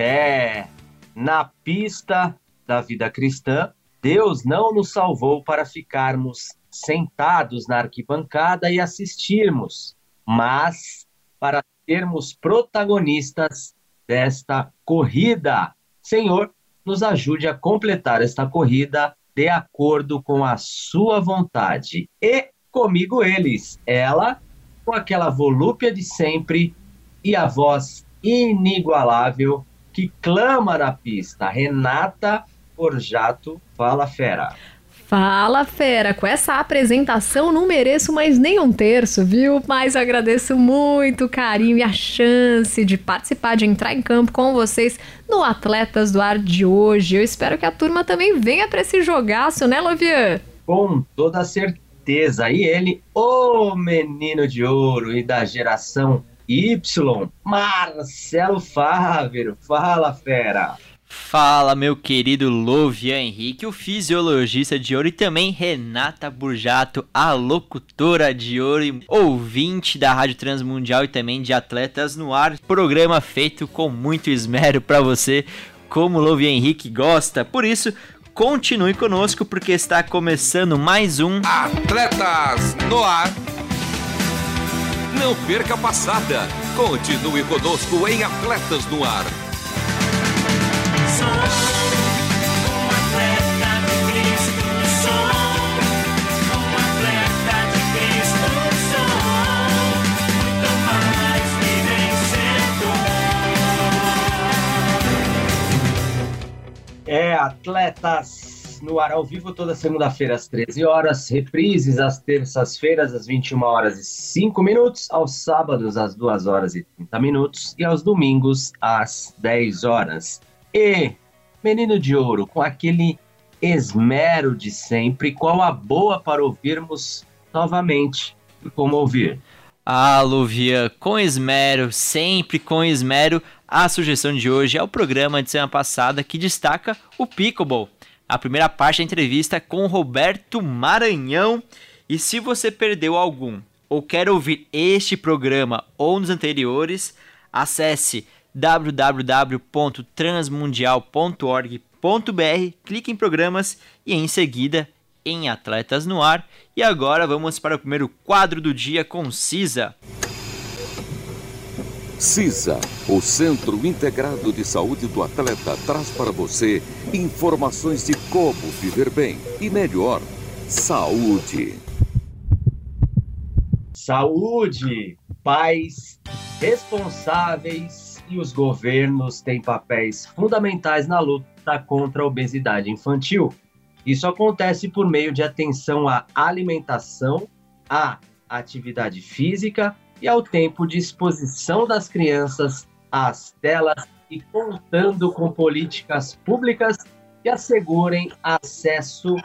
É, na pista da vida cristã, Deus não nos salvou para ficarmos sentados na arquibancada e assistirmos, mas para sermos protagonistas desta corrida. Senhor, nos ajude a completar esta corrida de acordo com a sua vontade. E comigo eles, ela com aquela volúpia de sempre e a voz inigualável que clama na pista. Renata Borjato, fala fera. Fala, fera! Com essa apresentação não mereço mais nem um terço, viu? Mas agradeço muito o carinho e a chance de participar, de entrar em campo com vocês no Atletas do Ar de hoje. Eu espero que a turma também venha para esse jogaço, né, Lovian? Com toda certeza. E ele, o menino de ouro e da geração Y, Marcelo Fávero. Fala, fera! Fala, meu querido Lovian Henrique, o fisiologista de ouro, e também Renata Burjato, a locutora de ouro e ouvinte da Rádio Transmundial e também de Atletas no Ar. Programa feito com muito esmero para você, como o Lovian Henrique gosta. Por isso, continue conosco porque está começando mais um Atletas no Ar. Não perca a passada. Continue conosco em Atletas no Ar. É, atletas no ar ao vivo toda segunda-feira às 13 horas, reprises às terças-feiras às 21 horas e 5 minutos, aos sábados às 2 horas e 30 minutos e aos domingos às 10 horas. E Menino de Ouro, com aquele esmero de sempre, qual a boa para ouvirmos novamente? E como ouvir? Ah, Luvia, com esmero, sempre com esmero, a sugestão de hoje é o programa de semana passada que destaca o Pickleball. A primeira parte da entrevista com Roberto Maranhão. E se você perdeu algum ou quer ouvir este programa ou nos anteriores, acesse www.transmundial.org.br, clique em programas e em seguida em Atletas no Ar. E agora vamos para o primeiro quadro do dia com Cisa. CISA, o Centro Integrado de Saúde do Atleta, traz para você informações de como viver bem e melhor. Saúde. Saúde, pais responsáveis e os governos têm papéis fundamentais na luta contra a obesidade infantil. Isso acontece por meio de atenção à alimentação, à atividade física e ao tempo de exposição das crianças às telas e contando com políticas públicas que assegurem acesso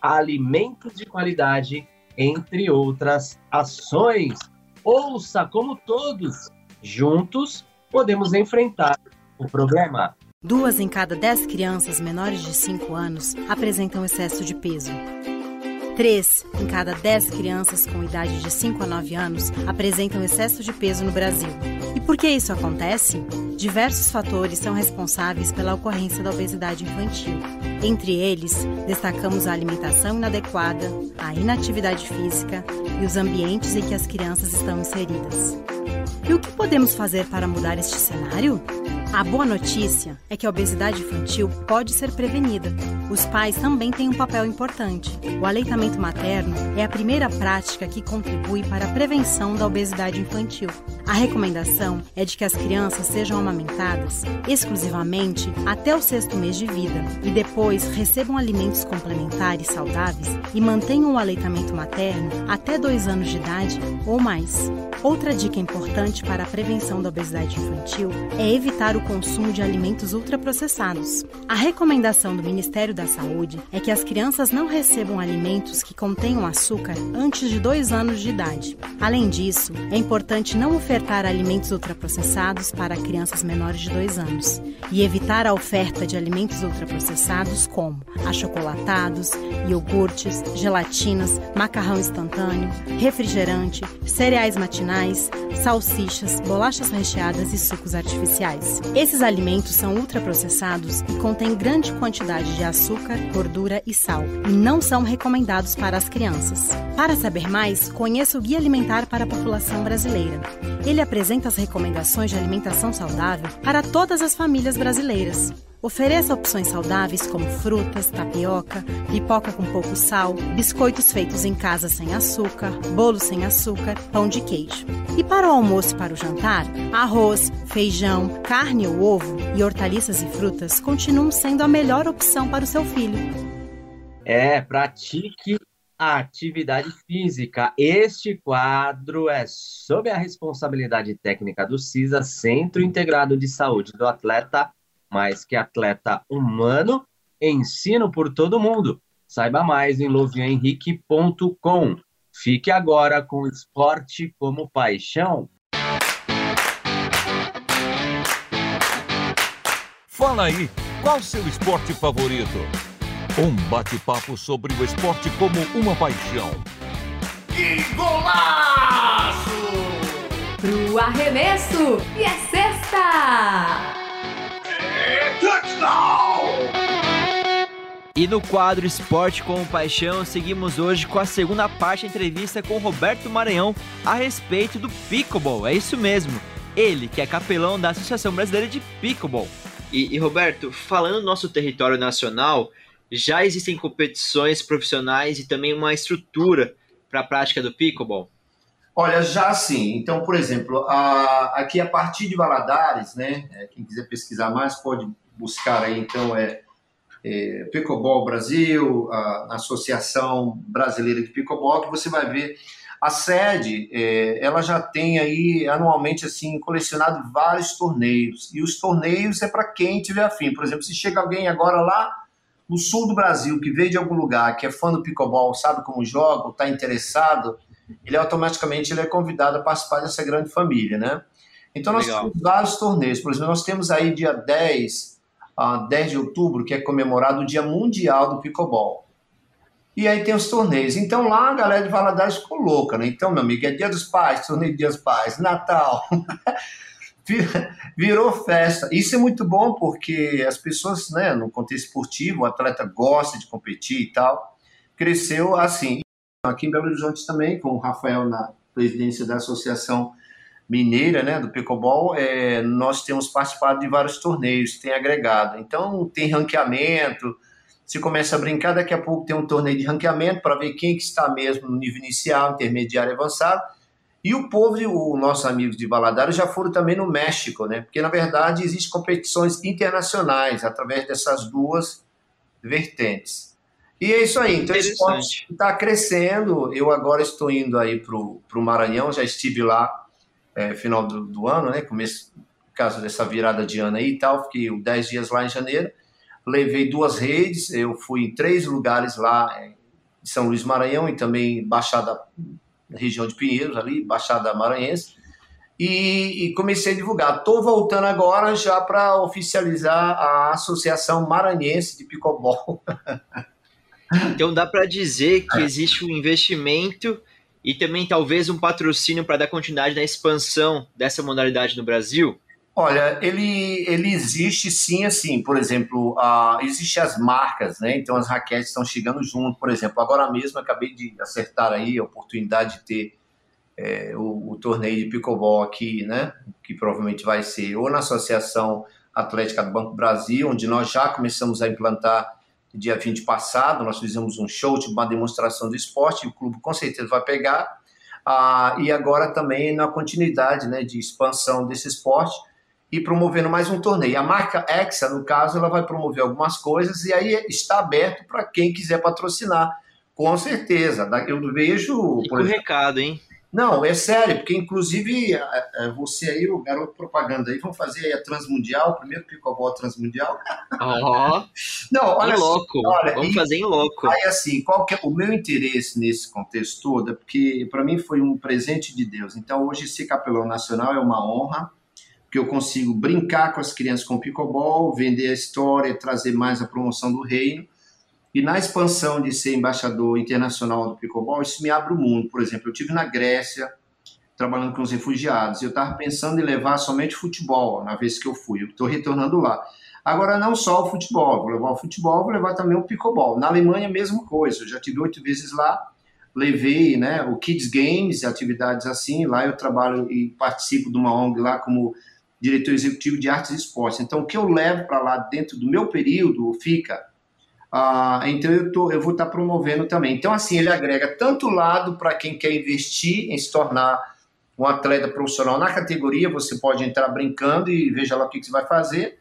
a alimentos de qualidade, entre outras ações. Ouça como todos, juntos, podemos enfrentar o problema. Duas em cada dez crianças menores de 5 anos apresentam excesso de peso. Três em cada dez crianças com idade de 5 a 9 anos apresentam excesso de peso no Brasil. E por que isso acontece? Diversos fatores são responsáveis pela ocorrência da obesidade infantil. Entre eles, destacamos a alimentação inadequada, a inatividade física e os ambientes em que as crianças estão inseridas. E o que podemos fazer para mudar este cenário? A boa notícia é que a obesidade infantil pode ser prevenida. Os pais também têm um papel importante. O aleitamento materno é a primeira prática que contribui para a prevenção da obesidade infantil. A recomendação é de que as crianças sejam amamentadas exclusivamente até o sexto mês de vida e depois recebam alimentos complementares saudáveis e mantenham o aleitamento materno até dois anos de idade ou mais. Outra dica importante para a prevenção da obesidade infantil é evitar o consumo de alimentos ultraprocessados. A recomendação do Ministério da Saúde é que as crianças não recebam alimentos que contenham açúcar antes de dois anos de idade. Além disso, é importante não ofertar alimentos ultraprocessados para crianças menores de dois anos e evitar a oferta de alimentos ultraprocessados como achocolatados, iogurtes, gelatinas, macarrão instantâneo, refrigerante, cereais matinais salsichas, bolachas recheadas e sucos artificiais. Esses alimentos são ultraprocessados e contêm grande quantidade de açúcar, gordura e sal, e não são recomendados para as crianças. Para saber mais, conheça o Guia Alimentar para a População Brasileira. Ele apresenta as recomendações de alimentação saudável para todas as famílias brasileiras. Ofereça opções saudáveis como frutas, tapioca, pipoca com pouco sal, biscoitos feitos em casa sem açúcar, bolo sem açúcar, pão de queijo. E para o almoço e para o jantar, arroz, feijão, carne ou ovo e hortaliças e frutas continuam sendo a melhor opção para o seu filho. É, pratique a atividade física. Este quadro é sob a responsabilidade técnica do CISA, Centro Integrado de Saúde do Atleta mais que atleta humano, ensino por todo mundo. Saiba mais em lovianhenrique.com. Fique agora com o esporte como paixão. Fala aí, qual seu esporte favorito? Um bate-papo sobre o esporte como uma paixão. Que golaço! Pro arremesso! E é sexta! E no quadro Esporte com Paixão, seguimos hoje com a segunda parte da entrevista com Roberto Maranhão a respeito do pickleball. É isso mesmo, ele que é capelão da Associação Brasileira de Pickleball. E, e Roberto, falando do nosso território nacional, já existem competições profissionais e também uma estrutura para a prática do pickleball? Olha, já sim. Então, por exemplo, a, aqui a partir de Valadares, né? É, quem quiser pesquisar mais pode buscar aí, então, é, é Pickleball Brasil, a, Associação Brasileira de Pickleball, que você vai ver a sede, é, ela já tem aí anualmente assim colecionado vários torneios e os torneios é para quem tiver afim. Por exemplo, se chega alguém agora lá no sul do Brasil que veio de algum lugar, que é fã do pickleball, sabe como joga, está interessado, ele automaticamente ele é convidado a participar dessa grande família, né? Então nós Legal. temos vários torneios. Por exemplo, nós temos aí dia 10 a 10 de outubro, que é comemorado o Dia Mundial do Pickleball. E aí tem os torneios. Então lá a galera de Valadares ficou louca, né? Então, meu amigo, é Dia dos Pais, torneio Dia dos Pais, Natal. Virou festa. Isso é muito bom porque as pessoas, né, no contexto esportivo, o atleta gosta de competir e tal. Cresceu assim. Aqui em Belo Horizonte também, com o Rafael na presidência da Associação mineira, né, do pickleball, é, nós temos participado de vários torneios, tem agregado. Então, tem ranqueamento, se começa a brincar, daqui a pouco tem um torneio de ranqueamento para ver quem que está mesmo no nível inicial, intermediário avançado. E o povo, os nossos amigos de Valadares já foram também no México, né? Porque, na verdade, existem competições internacionais através dessas duas vertentes. E é isso aí. Então, o esporte está crescendo. Eu agora estou indo aí para o Maranhão, já estive lá é, final do, do, ano, né? Começo, caso dessa virada de ano aí e tal, fiquei 10 dias lá em janeiro, levei duas redes, eu fui em três lugares lá é, em São Luís Maranhão e também Baixada, região de Pinheiros ali, Baixada Maranhense, e, e comecei a divulgar. Estou voltando agora já para oficializar a Associação Maranhense de Picobol. então dá para dizer que existe um investimento e também talvez um patrocínio para dar continuidade na expansão dessa modalidade no Brasil? Olha, ele, ele existe sim, assim, por exemplo, uh, existem as marcas, né? Então as raquetes estão chegando junto, por exemplo, agora mesmo acabei de acertar aí a oportunidade de ter é, o, o, torneio de pickleball aqui, né? Que provavelmente vai ser ou na Associação Atlética do Banco Brasil, onde nós já começamos a implantar dia 20 passado, nós fizemos um show, tipo uma demonstração do esporte, o clube com certeza vai pegar, ah, e agora também na continuidade né, de expansão desse esporte e promovendo mais um torneio. A marca Exa, no caso, ela vai promover algumas coisas e aí está aberto para quem quiser patrocinar, com certeza. Eu vejo... Fica o recado, hein? Não, é sério, porque inclusive é, é, você aí, o garoto propaganda aí, vão fazer a Transmundial, primeiro pickleball Transmundial. Oh, não, olha, louco, olha, vamos e, fazer em louco. Aí assim, qual que é o meu interesse nesse contexto todo? É porque para mim foi um presente de Deus. Então hoje ser capelão nacional é uma honra, porque eu consigo brincar com as crianças com pickleball, vender a história, trazer mais a promoção do reino. E na expansão de ser embaixador internacional do pickleball, isso me abre o mundo. Por exemplo, eu tive na Grécia trabalhando com os refugiados. Eu estava pensando em levar somente futebol na vez que eu fui. Eu estou retornando lá. Agora, não só o futebol, vou levar o futebol, vou levar também o pickleball. Na Alemanha, mesma coisa. Eu já tive oito vezes lá, levei né, o Kids Games, atividades assim. Lá eu trabalho e participo de uma ONG lá como diretor executivo de artes e esportes. Então, o que eu levo para lá dentro do meu período fica ah, então eu, tô, eu vou estar tá promovendo também. Então, assim, ele agrega tanto lado para quem quer investir em se tornar um atleta profissional na categoria, você pode entrar brincando e veja lá o que, que você vai fazer.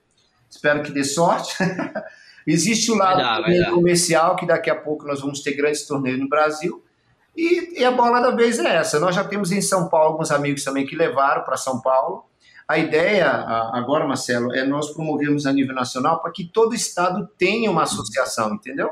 Espero que dê sorte. Existe o lado vai dar, vai comercial, que daqui a pouco nós vamos ter grandes torneios no Brasil. E, e, a bola da vez é essa. Nós já temos em São Paulo alguns amigos também que levaram para São Paulo. A ideia agora, Marcelo, é nós promovermos a nível nacional para que todo estado tenha uma associação, entendeu?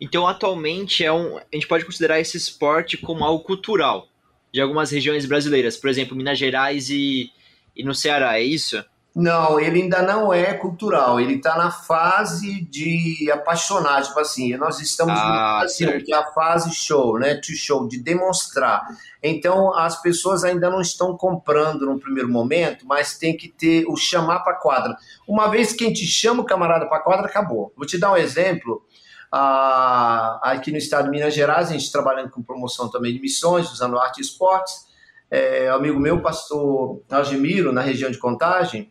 Então, atualmente, é um, a gente pode considerar esse esporte como algo cultural de algumas regiões brasileiras, por exemplo, Minas Gerais e, e no Ceará, é isso? Não, ele ainda não é cultural, ele está na fase de apaixonar, tipo assim, nós estamos ah, no Brasil, que é a fase show, né, to show, de demonstrar. Então, as pessoas ainda não estão comprando no primeiro momento, mas tem que ter o chamar para quadra. Uma vez que a gente chama o camarada para quadra, acabou. Vou te dar um exemplo, ah, aqui no estado de Minas Gerais, a gente trabalhando com promoção também de missões, usando arte e esportes, é, amigo meu, pastor Algemiro, na região de Contagem,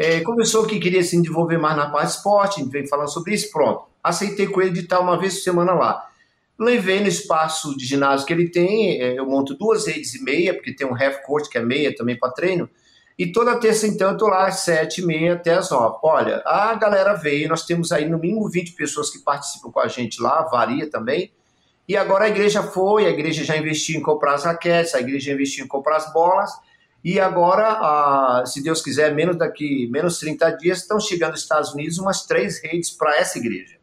é, começou que queria se desenvolver mais na parte esporte, veio falando sobre isso, pronto. Aceitei com ele de estar uma vez por semana lá. Levei no espaço de ginásio que ele tem, é, eu monto duas redes e meia, porque tem um half court que é meia também para treino, e toda terça então eu lá às sete e meia até as nove. Olha, a galera veio, nós temos aí no mínimo 20 pessoas que participam com a gente lá, varia também, e agora a igreja foi, a igreja já investiu em comprar as raquetes, a igreja investiu em comprar as bolas, e agora, se Deus quiser, menos daqui, menos 30 dias, estão chegando aos Estados Unidos umas três redes para essa igreja.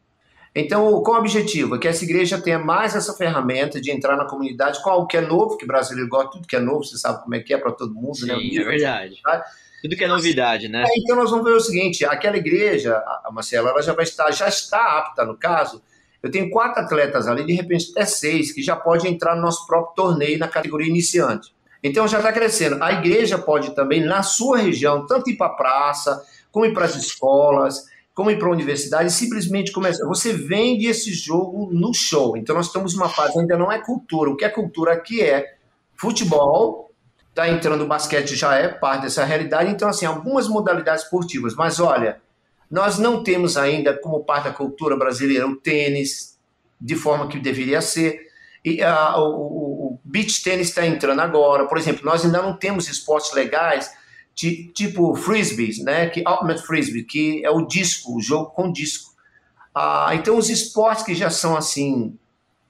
Então, qual o objetivo? É que essa igreja tenha mais essa ferramenta de entrar na comunidade com algo que é novo, que brasileiro gosta tudo que é novo, você sabe como é que é para todo mundo, né? Sim, né? é verdade. Tá? Tudo que é novidade, né? É, então nós vamos ver o seguinte, aquela igreja, a Marcela, ela já vai estar, já está apta no caso. Eu tenho quatro atletas ali, de repente até seis, que já pode entrar no nosso próprio torneio na categoria iniciante. Então já está crescendo. A igreja pode também, na sua região, tanto ir para a praça, como ir para as escolas, como ir para a universidade, simplesmente começa. Você vende esse jogo no show. Então nós estamos numa fase, ainda não é cultura. O que é cultura aqui é futebol, está entrando o basquete, já é parte dessa realidade. Então, assim, algumas modalidades esportivas. Mas olha, nós não temos ainda, como parte da cultura brasileira, o tênis, de forma que deveria ser. E uh, o, o beach tênis está entrando agora. Por exemplo, nós ainda não temos esportes legais de, tipo frisbee, né? Que ultimate frisbee, que é o disco, o jogo com disco. Uh, então os esportes que já são assim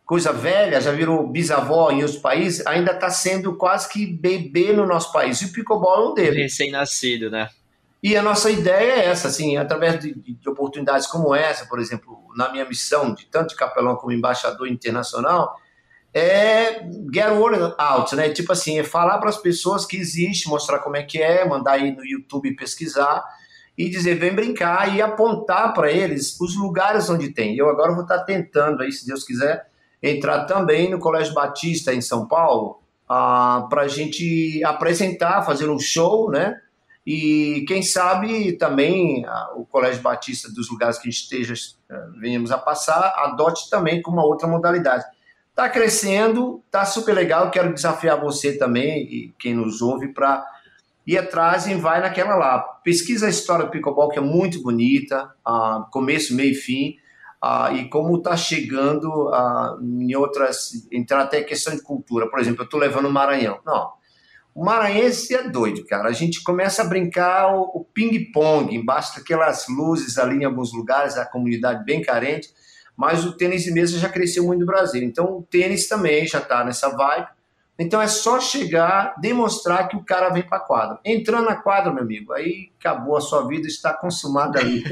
coisa velha, já virou bisavó em outros países, ainda está sendo quase que bebê no nosso país. E o pickleball é um deles. Recém-nascido, né? E a nossa ideia é essa, assim, através de, de, oportunidades como essa, por exemplo, na minha missão de tanto de capelão como embaixador internacional, é get word out, né? Tipo assim, é falar para as pessoas que existe, mostrar como é que é, mandar aí no YouTube pesquisar e dizer, vem brincar e apontar para eles os lugares onde tem. Eu agora vou estar tá tentando aí, se Deus quiser, entrar também no Colégio Batista em São Paulo, ah, para a gente apresentar, fazer um show, né? E quem sabe também ah, o Colégio Batista dos lugares que a gente esteja, ah, venhamos a passar, adote também com uma outra modalidade. Está crescendo, está super legal. Quero desafiar você também e quem nos ouve para e atrás e vai naquela lá. Pesquisa a história do pickleball, que é muito bonita, uh, começo, meio e fim, uh, e como está chegando uh, em outras, entrar até questão de cultura. Por exemplo, eu estou levando o Maranhão. Não, o maranhense é doido, cara. A gente começa a brincar o, o ping-pong, embaixo daquelas luzes ali em alguns lugares, a comunidade bem carente, mas o tênis de mesa já cresceu muito no Brasil. Então o tênis também já está nessa vibe. Então é só chegar, demonstrar que o cara vem para a quadra. Entrando na quadra, meu amigo, aí acabou a sua vida, está consumada ali.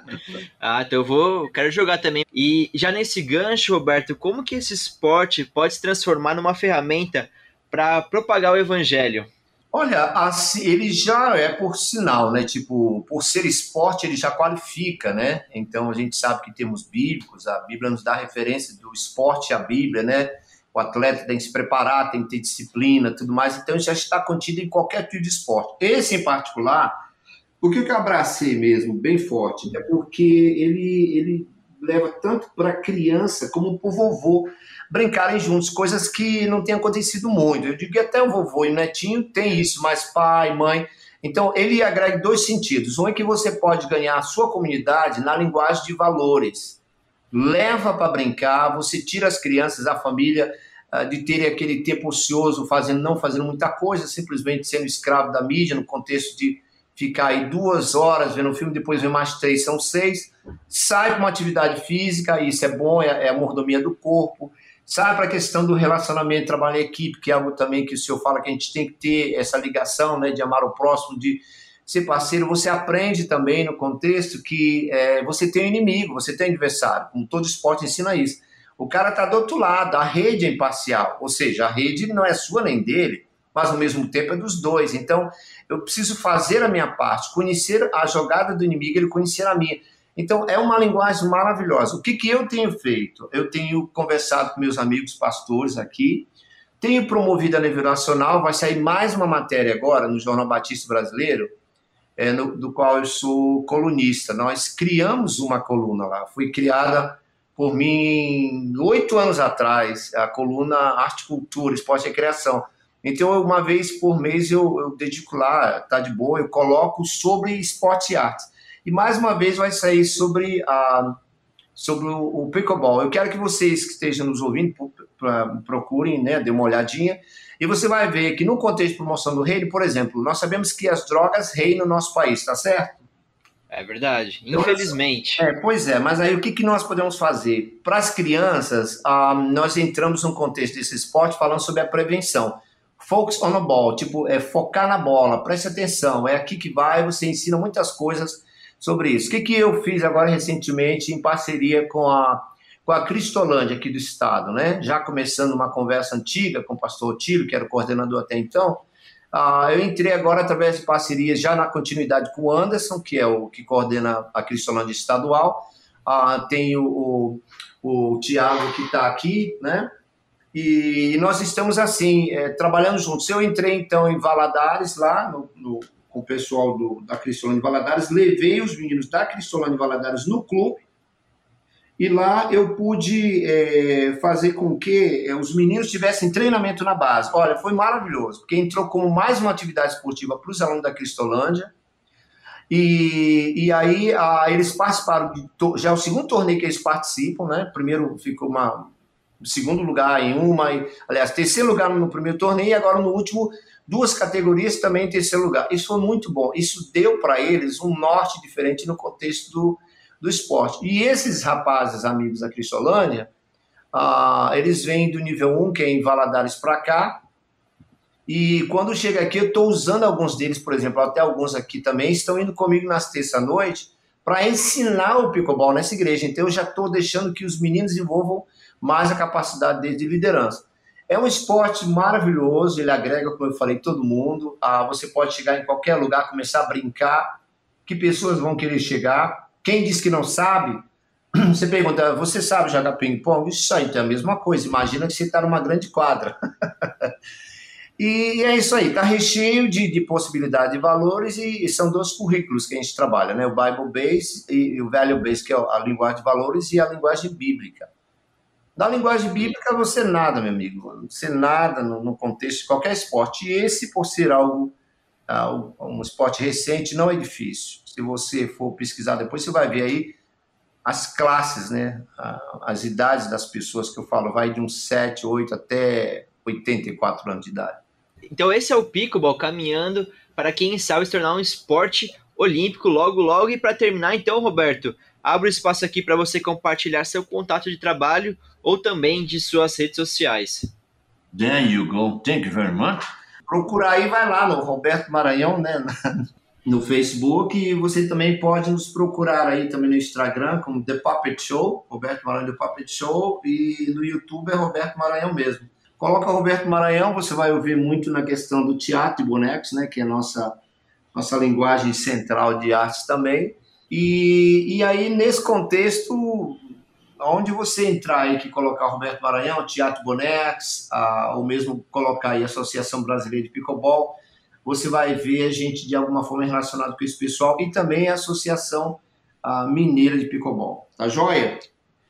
ah, então eu vou, quero jogar também. E já nesse gancho, Roberto, como que esse esporte pode se transformar numa ferramenta para propagar o evangelho? Olha, assim, ele já é por sinal, né? Tipo, por ser esporte, ele já qualifica, né? Então a gente sabe que temos bíblicos, a Bíblia nos dá referência do esporte à Bíblia, né? o atleta tem que se preparar, tem que ter disciplina, tudo mais. Então, já está contido em qualquer tipo de esporte. Esse em particular, por que eu abracei mesmo, bem forte? É porque ele, ele leva tanto para a criança como para o vovô brincarem juntos, coisas que não tem acontecido muito. Eu digo que até o vovô e o netinho tem isso, mas pai, mãe. Então, ele agrega dois sentidos. Um é que você pode ganhar a sua comunidade na linguagem de valores leva para brincar, você tira as crianças, a família, uh, de terem aquele tempo ocioso, fazendo, não fazendo muita coisa, simplesmente sendo escravo da mídia, no contexto de ficar aí duas horas vendo o filme, depois vem mais três, são seis. Sai para uma atividade física, isso é bom, é, é a mordomia do corpo. Sai para a questão do relacionamento, trabalho em equipe, que é algo também que o senhor fala que a gente tem que ter essa ligação, né, de amar o próximo, de ser parceiro, você aprende também no contexto que é, você tem um inimigo, você tem um adversário, como todo esporte ensina isso. O cara está do outro lado, a rede é imparcial, ou seja, a rede não é sua nem dele, mas ao mesmo tempo é dos dois. Então, eu preciso fazer a minha parte, conhecer a jogada do inimigo, ele conhecer a minha. Então, é uma linguagem maravilhosa. O que, que eu tenho feito? Eu tenho conversado com meus amigos pastores aqui, tenho promovido a nível nacional, vai sair mais uma matéria agora no Jornal Batista Brasileiro, é, no, do qual eu sou colunista. Nós criamos uma coluna lá, foi criada por mim oito anos atrás, a coluna Arte Cultura, Esporte e Recreação. Então, uma vez por mês eu, eu dedico lá, tá de boa, eu coloco sobre esporte e arte. E mais uma vez vai sair sobre, a, sobre o, o pickleball. Eu quero que vocês que estejam nos ouvindo procurem, né, dê uma olhadinha. E você vai ver que no contexto de promoção do reino, por exemplo, nós sabemos que as drogas reinam no nosso país, tá certo? É verdade, infelizmente. É, pois é, mas aí o que, que nós podemos fazer? Para as crianças, ah, nós entramos no contexto desse esporte falando sobre a prevenção. Focus on the ball, tipo, é focar na bola, preste atenção, é aqui que vai, você ensina muitas coisas sobre isso. O que, que eu fiz agora recentemente em parceria com a com a Cristolândia aqui do estado, né? Já começando uma conversa antiga com o pastor Otílio, que era o coordenador até então, uh, eu entrei agora através de parcerias já na continuidade com o Anderson, que é o que coordena a Cristolândia estadual, uh, tem o, o, o Tiago que está aqui, né? E nós estamos assim, é, trabalhando juntos. Eu entrei então em Valadares, lá no, no com o pessoal do, da Cristolândia Valadares, levei os meninos da Cristolândia Valadares no clube, e lá eu pude é, fazer com que é, os meninos tivessem treinamento na base. Olha, foi maravilhoso, porque entrou como mais uma atividade esportiva para os alunos da Cristolândia. E, e aí a, eles participaram, de, já é o segundo torneio que eles participam, né? Primeiro ficou uma segundo lugar em uma, e, aliás, terceiro lugar no primeiro torneio e agora no último duas categorias também em terceiro lugar. Isso foi muito bom. Isso deu para eles um norte diferente no contexto do, do esporte. E esses rapazes, amigos da Cristolânia, ah, eles vêm do nível 1, que é em Valadares, para cá. E quando chega aqui, eu estou usando alguns deles, por exemplo, até alguns aqui também, estão indo comigo nas terça-noite para ensinar o pickleball nessa igreja. Então, eu já estou deixando que os meninos desenvolvam mais a capacidade deles de liderança. É um esporte maravilhoso, ele agrega, como eu falei, todo mundo. Ah, você pode chegar em qualquer lugar, começar a brincar, que pessoas vão querer chegar. Quem diz que não sabe, você pergunta, você sabe jogar ping-pong? Isso aí, então é a mesma coisa. Imagina que você está numa grande quadra. e é isso aí, está recheio de, de possibilidade de valores e, e, são dois currículos que a gente trabalha, né? O Bible Base e, e o Value Base, que é a linguagem de valores, e a linguagem bíblica. Na linguagem bíblica, você nada, meu amigo. Você nada no, no contexto de qualquer esporte. E esse, por ser algo ah, um esporte recente, não é difícil. Se você for pesquisar depois, você vai ver aí as classes, né? As idades das pessoas que eu falo, vai de uns 7, 8 até 84 anos de idade. Então esse é o pickleball caminhando para quem sabe se tornar um esporte olímpico logo logo e para terminar então, Roberto, abro espaço aqui para você compartilhar seu contato de trabalho ou também de suas redes sociais. There you go. Thank you very much. Procurar aí, vai lá no Roberto Maranhão, né? No Facebook e você também pode nos procurar aí também no Instagram como The Puppet Show, Roberto Maranhão The Puppet Show e no YouTube é Roberto Maranhão mesmo. Coloca Roberto Maranhão, você vai ouvir muito na questão do teatro de bonecos, né? Que é a nossa, nossa linguagem central de artes também. E, e aí, nesse contexto, onde você entrar aí que colocar Roberto Maranhão, Teatro Bonex, a, ou mesmo colocar aí Associação Brasileira de Pickleball, você vai ver a gente de alguma forma relacionado com esse pessoal e também a Associação a, Mineira de Pickleball. Tá joia?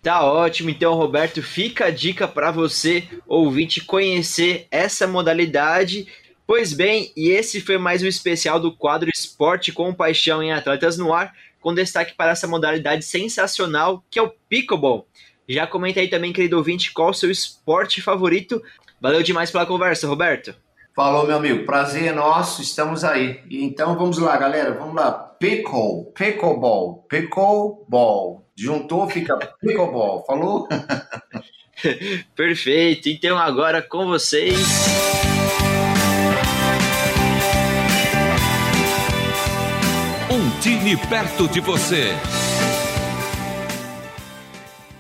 Tá ótimo, então Roberto, fica a dica para você, ouvinte, conhecer essa modalidade. Pois bem, e esse foi mais um especial do quadro Esporte com Paixão em Atletas no Ar com destaque para essa modalidade sensacional que é o pickleball. Já comenta aí também, querido ouvinte, qual o seu esporte favorito. Valeu demais pela conversa, Roberto. Falou, meu amigo. Prazer é nosso, estamos aí. Então vamos lá, galera. Vamos lá. Pickle, pickleball, pickleball. Juntou, fica pickleball. Falou? Perfeito. Então agora com vocês. Time perto de você.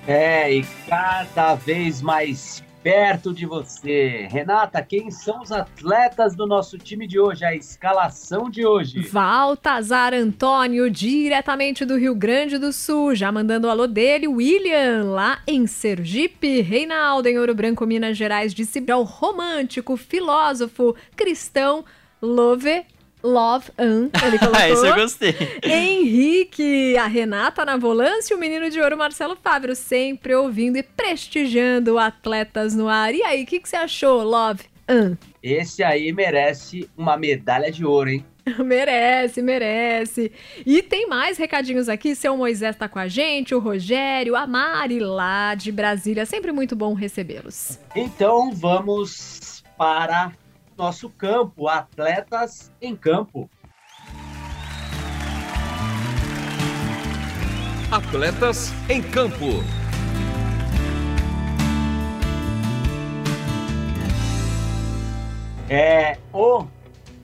É, e cada vez mais perto de você. Renata, quem são os atletas do nosso time de hoje? A escalação de hoje. Valtazar Antônio, diretamente do Rio Grande do Sul, já mandando o alô dele, William, lá em Sergipe, Reinaldo, em Ouro Branco, Minas Gerais, de Cibral, romântico, filósofo, cristão, Love Love An, ele colocou. Esse eu gostei. Henrique, a Renata na volância e o menino de ouro Marcelo Fábio, sempre ouvindo e prestigiando atletas no ar. E aí, o que, que você achou, Love An? Esse aí merece uma medalha de ouro, hein? merece, merece. E tem mais recadinhos aqui. Seu Moisés tá com a gente, o Rogério, a Mari lá de Brasília. Sempre muito bom recebê-los. Então vamos para nosso campo, atletas em campo. Atletas em campo. É o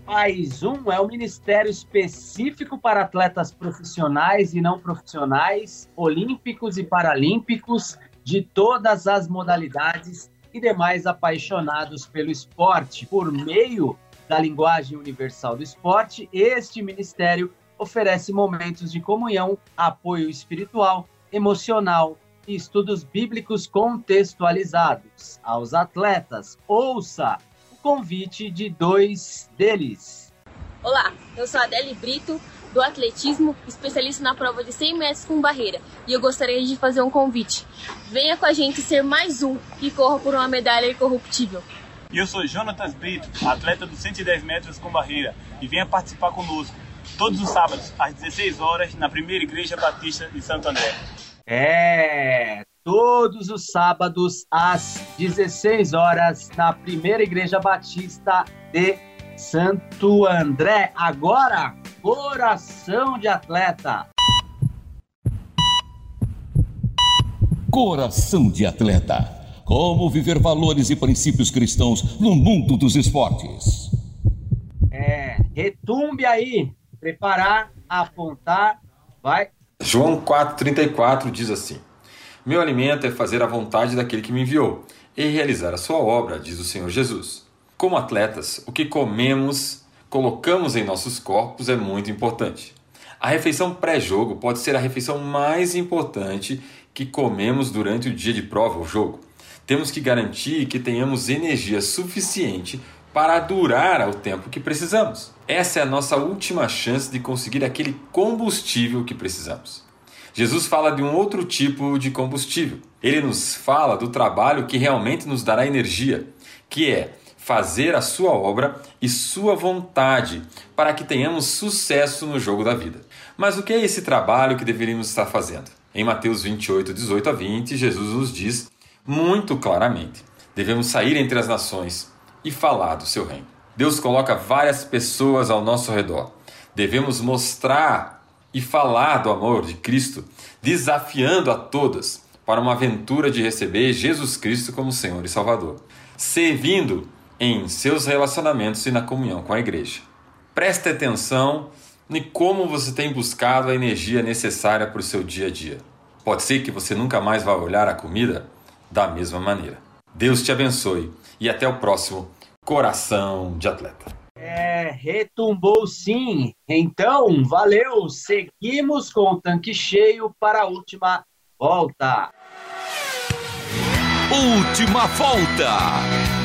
Mais Um é o ministério específico para atletas profissionais e não profissionais, olímpicos e paralímpicos de todas as modalidades e demais apaixonados pelo esporte. Por meio da linguagem universal do esporte, este ministério oferece momentos de comunhão, apoio espiritual, emocional e estudos bíblicos contextualizados aos atletas. Ouça o convite de dois deles. Olá, eu sou Adele Brito, do atletismo, especialista na prova de 100 metros com barreira, e eu gostaria de fazer um convite. Venha com a gente ser mais um que corra por uma medalha incorruptível. E eu sou Jonatas Brito, atleta dos 110 metros com barreira, e venha participar conosco todos os sábados às 16 horas na Primeira Igreja Batista de Santo André. É, todos os sábados às 16 horas na Primeira Igreja Batista de Santo André. Agora, coração de atleta. Coração de atleta. Como viver valores e princípios cristãos no mundo dos esportes. É, retumbe aí. Preparar, apontar, vai. João 4,34 diz assim: Meu alimento é fazer a vontade daquele que me enviou e realizar a sua obra, diz o Senhor Jesus. Como atletas, o que comemos, colocamos em nossos corpos é muito importante. A refeição pré-jogo pode ser a refeição mais importante que comemos durante o dia de prova ou jogo. Temos que garantir que tenhamos energia suficiente para durar o tempo que precisamos. Essa é a nossa última chance de conseguir aquele combustível que precisamos. Jesus fala de um outro tipo de combustível. Ele nos fala do trabalho que realmente nos dará energia, que é fazer a sua obra e sua vontade, para que tenhamos sucesso no jogo da vida. Mas o que é esse trabalho que deveríamos estar fazendo? Em Mateus 28, 18 a 20, Jesus nos diz muito claramente: devemos sair entre as nações e falar do seu reino. Deus coloca várias pessoas ao nosso redor. Devemos mostrar e falar do amor de Cristo, desafiando a todas para uma aventura de receber Jesus Cristo como Senhor e Salvador, servindo em seus relacionamentos e na comunhão com a igreja. Preste atenção em como você tem buscado a energia necessária para o seu dia a dia. Pode ser que você nunca mais vá olhar a comida da mesma maneira. Deus te abençoe e até o próximo Coração de Atleta. É, retumbou sim. Então, valeu. Seguimos com o tanque cheio para a última volta. Última volta.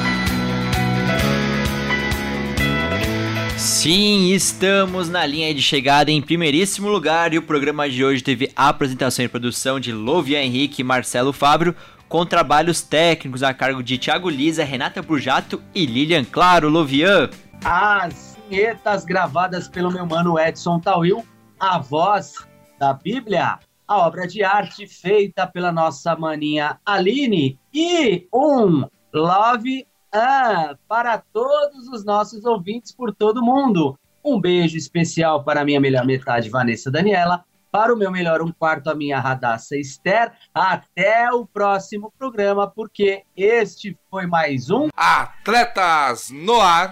Sim, estamos na linha de chegada em primeiríssimo lugar e o programa de hoje teve a apresentação e produção de Lovia Henrique e Marcelo Fábio, com trabalhos técnicos a cargo de Thiago Lisa, Renata Burjato e Lilian Claro Lovian. As vinhetas gravadas pelo meu mano Edson Tawil, a voz da Bíblia, a obra de arte feita pela nossa maninha Aline e um love ah, para todos os nossos ouvintes por todo mundo. Um beijo especial para a minha melhor metade, Vanessa Daniela, para o meu melhor um quarto, a minha Radassa Esther. Até o próximo programa, porque este foi mais um Atletas no Ar.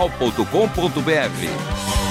transmundial.com.br.